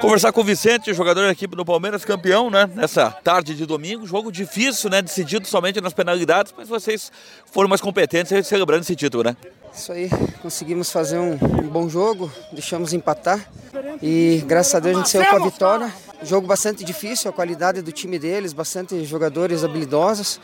Conversar com o Vicente, jogador da equipe do Palmeiras, campeão, né? Nessa tarde de domingo, jogo difícil, né? Decidido somente nas penalidades, mas vocês foram mais competentes celebrando esse título, né? Isso aí, conseguimos fazer um, bom jogo, deixamos empatar e graças a Deus a gente saiu com a vitória. Jogo bastante difícil, a qualidade do time deles, bastante jogadores habilidosos.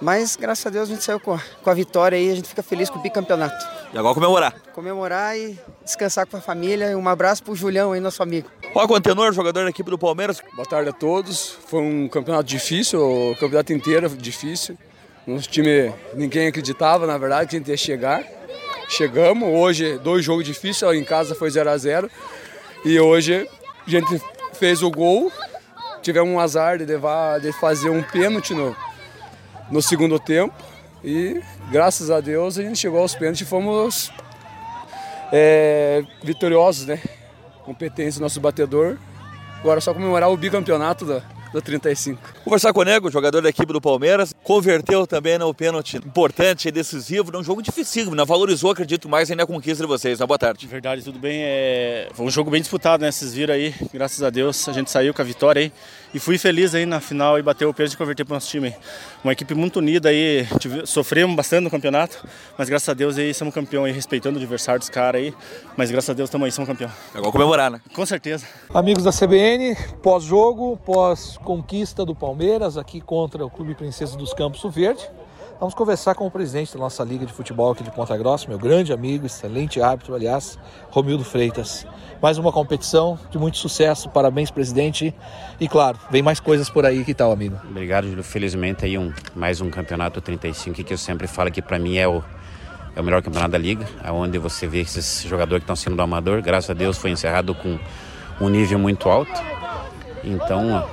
Mas graças a Deus a gente saiu com a, vitória aí, a gente fica feliz com o bicampeonato. E agora comemorar. Comemorar e descansar com a família. Um abraço pro Julião aí, nosso amigo. Ó, Antenor, jogador da equipe do Palmeiras. Boa tarde a todos. Foi um campeonato difícil, o campeonato inteiro difícil. Nosso time, ninguém acreditava, na verdade, que a gente ia chegar. Chegamos, hoje dois jogos difíceis, em casa foi 0 a 0 E hoje a gente fez o gol, tivemos um azar de, levar, de fazer um pênalti no, no segundo tempo e graças a Deus a gente chegou aos pênaltis e fomos é, vitoriosos, né? Competência do nosso batedor. Agora é só comemorar o bicampeonato da, do 35. Conversar com o Nego, jogador da equipe do Palmeiras, converteu também no pênalti importante e decisivo, num jogo dificílimo, né? valorizou, acredito, mais ainda a conquista de vocês. Né? Boa tarde. Verdade, tudo bem. É... Foi um jogo bem disputado, né? Vocês viram aí, graças a Deus, a gente saiu com a vitória aí. E fui feliz aí na final e bateu o pênalti e converter para o nosso time. Uma equipe muito unida aí, sofremos bastante no campeonato, mas graças a Deus aí somos campeão aí, respeitando o adversário dos caras aí. Mas graças a Deus estamos aí, somos campeão. Agora comemorar, né? Com certeza. Amigos da CBN, pós-jogo, pós-conquista do Palmeiras aqui contra o Clube Princesa dos Campos Verde. Vamos conversar com o presidente da nossa Liga de Futebol aqui de Ponta Grossa, meu grande amigo, excelente árbitro, aliás, Romildo Freitas. Mais uma competição de muito sucesso, parabéns, presidente. E claro, vem mais coisas por aí, que tal, amigo? Obrigado, Júlio. Felizmente aí um, mais um campeonato 35 que eu sempre falo que para mim é o, é o melhor campeonato da Liga, onde você vê esses jogadores que estão sendo do amador. Graças a Deus foi encerrado com um nível muito alto. Então,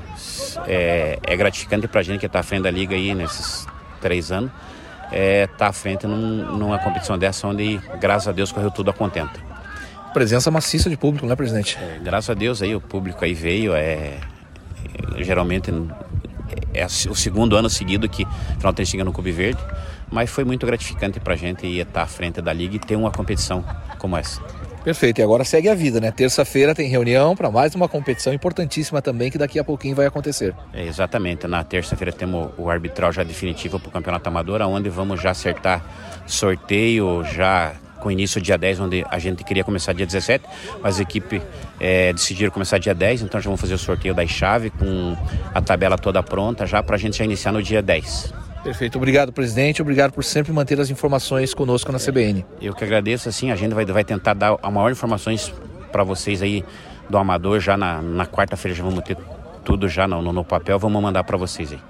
é, é gratificante para a gente que está à frente da Liga aí nesses três anos, é, tá à frente num, numa competição dessa onde, graças a Deus, correu tudo a contento. Presença maciça de público, né, presidente? É, graças a Deus aí o público aí veio, é, é geralmente é o segundo ano seguido que final tem chega no Clube Verde, mas foi muito gratificante para a gente estar à frente da liga e ter uma competição como essa. Perfeito, e agora segue a vida, né? Terça-feira tem reunião para mais uma competição importantíssima também que daqui a pouquinho vai acontecer. É, exatamente, na terça-feira temos o arbitral já definitivo para o Campeonato Amador, onde vamos já acertar sorteio já com início dia 10, onde a gente queria começar dia 17, mas a equipe é, decidiram começar dia 10, então já vamos fazer o sorteio das chaves com a tabela toda pronta já para a gente já iniciar no dia 10. Perfeito. Obrigado, presidente. Obrigado por sempre manter as informações conosco na CBN. Eu que agradeço. Assim, a gente vai, vai tentar dar a maior informações para vocês aí do Amador. Já na, na quarta-feira já vamos ter tudo já no, no, no papel. Vamos mandar para vocês aí.